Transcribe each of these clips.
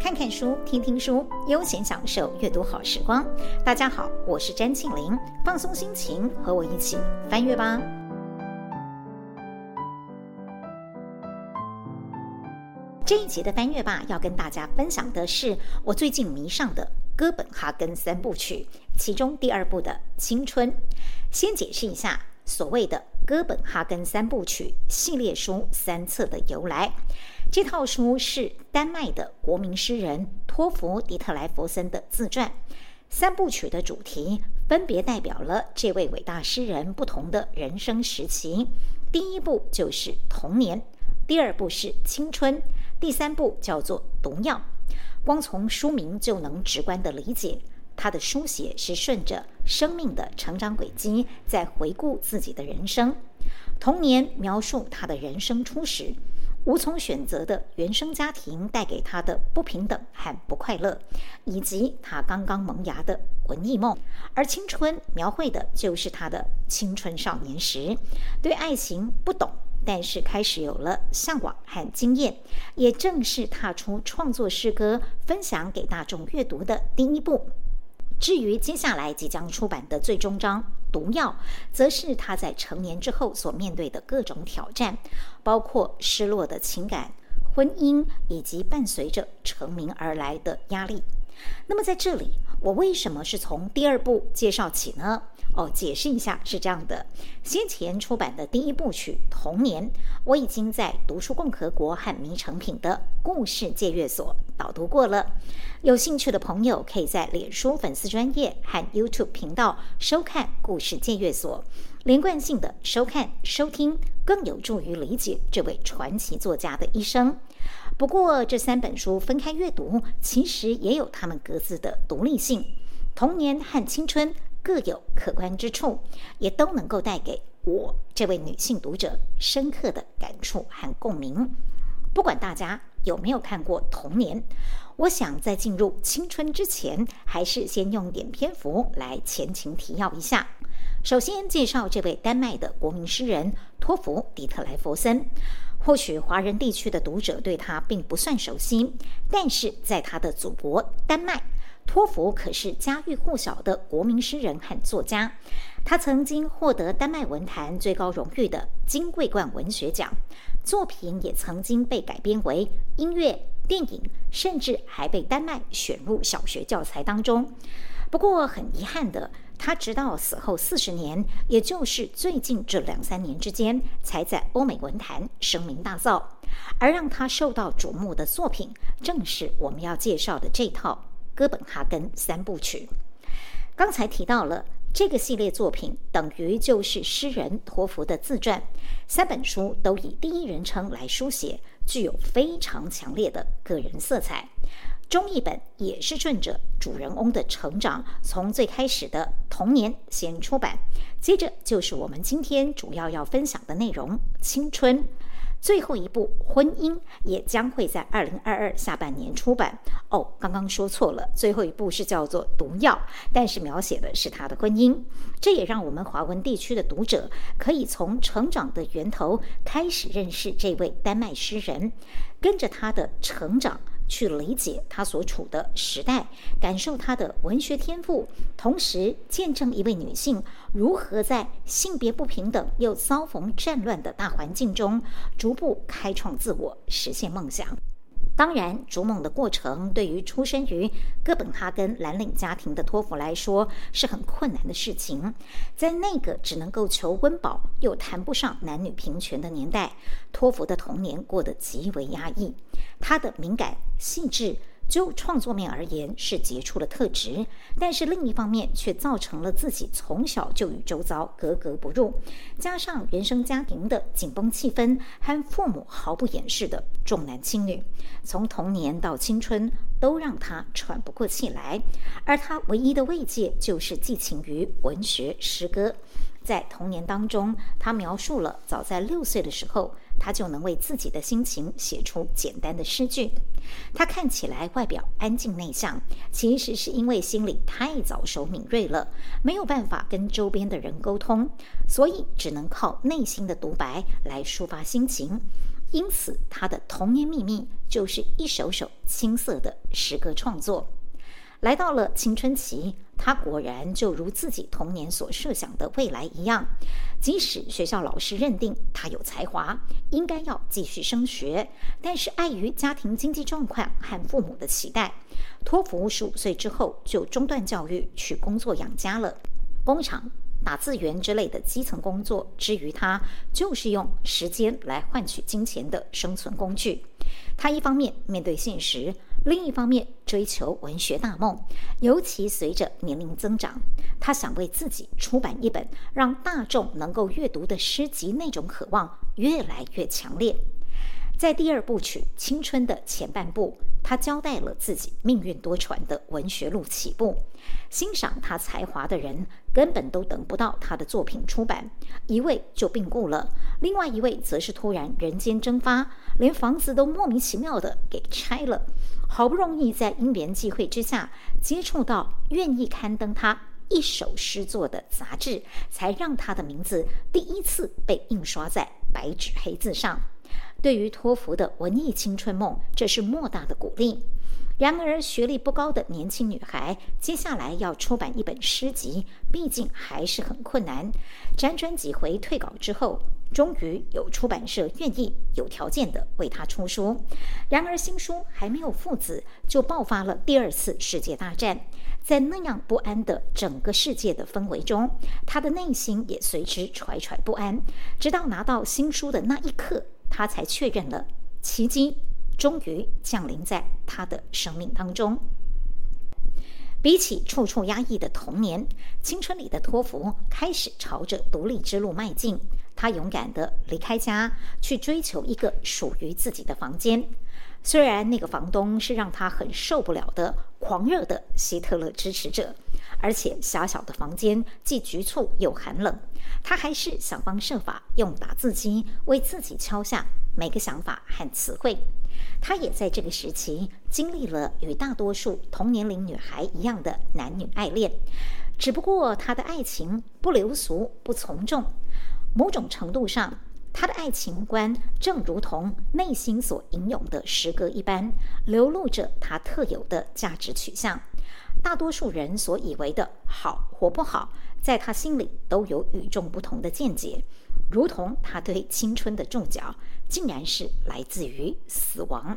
看看书，听听书，悠闲享受阅读好时光。大家好，我是詹庆玲，放松心情，和我一起翻阅吧。这一集的翻阅吧，要跟大家分享的是我最近迷上的哥本哈根三部曲，其中第二部的《青春》。先解释一下所谓的哥本哈根三部曲系列书三册的由来。这套书是丹麦的国民诗人托弗·迪特莱弗森的自传。三部曲的主题分别代表了这位伟大诗人不同的人生时期。第一部就是童年，第二部是青春，第三部叫做毒药。光从书名就能直观地理解，他的书写是顺着生命的成长轨迹，在回顾自己的人生。童年描述他的人生初始。无从选择的原生家庭带给他的不平等和不快乐，以及他刚刚萌芽的文艺梦；而青春描绘的就是他的青春少年时，对爱情不懂，但是开始有了向往和经验，也正是踏出创作诗歌、分享给大众阅读的第一步。至于接下来即将出版的最终章《毒药》，则是他在成年之后所面对的各种挑战，包括失落的情感、婚姻，以及伴随着成名而来的压力。那么在这里，我为什么是从第二部介绍起呢？哦，解释一下是这样的：先前出版的第一部曲《童年》，我已经在读书共和国和迷成品的故事借阅所导读过了。有兴趣的朋友可以在脸书粉丝专页和 YouTube 频道收看故事借阅所，连贯性的收看收听，更有助于理解这位传奇作家的一生。不过，这三本书分开阅读，其实也有他们各自的独立性。童年和青春各有可观之处，也都能够带给我这位女性读者深刻的感触和共鸣。不管大家有没有看过《童年》，我想在进入青春之前，还是先用点篇幅来前情提要一下。首先介绍这位丹麦的国民诗人托弗·迪特莱弗森。或许华人地区的读者对他并不算熟悉，但是在他的祖国丹麦，托弗可是家喻户晓的国民诗人和作家。他曾经获得丹麦文坛最高荣誉的金桂冠文学奖，作品也曾经被改编为音乐、电影，甚至还被丹麦选入小学教材当中。不过很遗憾的，他直到死后四十年，也就是最近这两三年之间，才在欧美文坛声名大噪。而让他受到瞩目的作品，正是我们要介绍的这套《哥本哈根三部曲》。刚才提到了这个系列作品，等于就是诗人托福的自传，三本书都以第一人称来书写，具有非常强烈的个人色彩。中译本也是顺着主人翁的成长，从最开始的童年先出版，接着就是我们今天主要要分享的内容——青春。最后一部婚姻也将会在二零二二下半年出版。哦，刚刚说错了，最后一部是叫做《毒药》，但是描写的是他的婚姻。这也让我们华文地区的读者可以从成长的源头开始认识这位丹麦诗人，跟着他的成长。去理解他所处的时代，感受他的文学天赋，同时见证一位女性如何在性别不平等又遭逢战乱的大环境中，逐步开创自我，实现梦想。当然，逐梦的过程对于出生于哥本哈根蓝领家庭的托福来说是很困难的事情。在那个只能够求温饱又谈不上男女平权的年代，托福的童年过得极为压抑。他的敏感、细致。就创作面而言是杰出的特质，但是另一方面却造成了自己从小就与周遭格格不入，加上原生家庭的紧绷气氛和父母毫不掩饰的重男轻女，从童年到青春都让他喘不过气来，而他唯一的慰藉就是寄情于文学诗歌。在童年当中，他描述了早在六岁的时候，他就能为自己的心情写出简单的诗句。他看起来外表安静内向，其实是因为心里太早熟敏锐了，没有办法跟周边的人沟通，所以只能靠内心的独白来抒发心情。因此他的童年秘密就是一首首青涩的诗歌创作。来到了青春期，他果然就如自己童年所设想的未来一样。即使学校老师认定他有才华，应该要继续升学，但是碍于家庭经济状况和父母的期待，托福十五岁之后就中断教育，去工作养家了。工厂、打字员之类的基层工作，之于他就是用时间来换取金钱的生存工具。他一方面面对现实。另一方面，追求文学大梦，尤其随着年龄增长，他想为自己出版一本让大众能够阅读的诗集，那种渴望越来越强烈。在第二部曲《青春》的前半部，他交代了自己命运多舛的文学路起步。欣赏他才华的人根本都等不到他的作品出版，一位就病故了，另外一位则是突然人间蒸发，连房子都莫名其妙的给拆了。好不容易在因缘际会之下接触到愿意刊登他一首诗作的杂志，才让他的名字第一次被印刷在白纸黑字上。对于托福的文艺青春梦，这是莫大的鼓励。然而，学历不高的年轻女孩，接下来要出版一本诗集，毕竟还是很困难。辗转几回退稿之后，终于有出版社愿意有条件的为她出书。然而，新书还没有父子，就爆发了第二次世界大战。在那样不安的整个世界的氛围中，她的内心也随之惴惴不安。直到拿到新书的那一刻，他才确认了奇迹。终于降临在他的生命当中。比起处处压抑的童年，青春里的托福开始朝着独立之路迈进。他勇敢地离开家，去追求一个属于自己的房间。虽然那个房东是让他很受不了的狂热的希特勒支持者，而且狭小的房间既局促又寒冷，他还是想方设法用打字机为自己敲下每个想法和词汇。他也在这个时期经历了与大多数同年龄女孩一样的男女爱恋，只不过他的爱情不流俗、不从众。某种程度上，他的爱情观正如同内心所吟咏的诗歌一般，流露着他特有的价值取向。大多数人所以为的好或不好，在他心里都有与众不同的见解。如同他对青春的注脚，竟然是来自于死亡。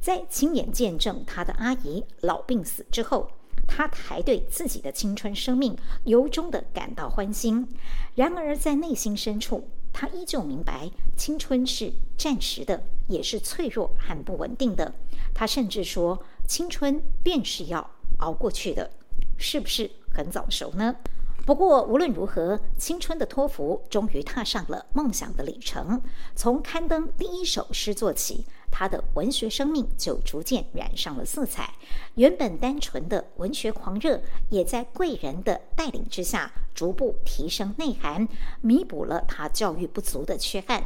在亲眼见证他的阿姨老病死之后，他还对自己的青春生命由衷地感到欢欣。然而，在内心深处，他依旧明白，青春是暂时的，也是脆弱和不稳定的。他甚至说，青春便是要熬过去的，是不是很早熟呢？不过无论如何，青春的托福终于踏上了梦想的旅程。从刊登第一首诗作起，他的文学生命就逐渐染上了色彩。原本单纯的文学狂热，也在贵人的带领之下，逐步提升内涵，弥补了他教育不足的缺憾。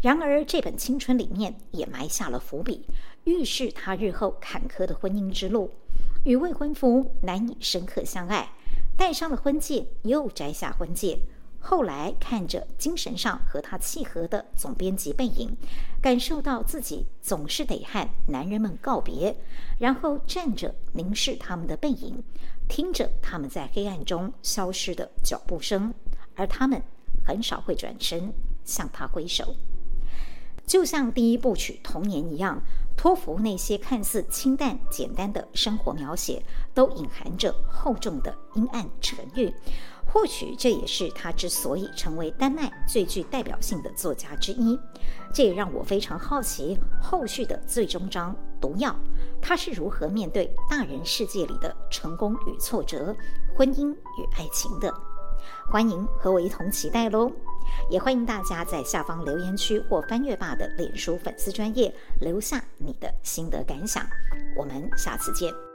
然而，这本青春里面也埋下了伏笔，预示他日后坎坷的婚姻之路，与未婚夫难以深刻相爱。戴上了婚戒，又摘下婚戒。后来看着精神上和他契合的总编辑背影，感受到自己总是得和男人们告别，然后站着凝视他们的背影，听着他们在黑暗中消失的脚步声，而他们很少会转身向他挥手。就像第一部曲《童年》一样，托福那些看似清淡简单的生活描写，都隐含着厚重的阴暗沉郁。或许这也是他之所以成为丹麦最具代表性的作家之一。这也让我非常好奇后续的最终章《毒药》，他是如何面对大人世界里的成功与挫折、婚姻与爱情的。欢迎和我一同期待喽！也欢迎大家在下方留言区或翻阅爸的脸书粉丝专页留下你的心得感想。我们下次见。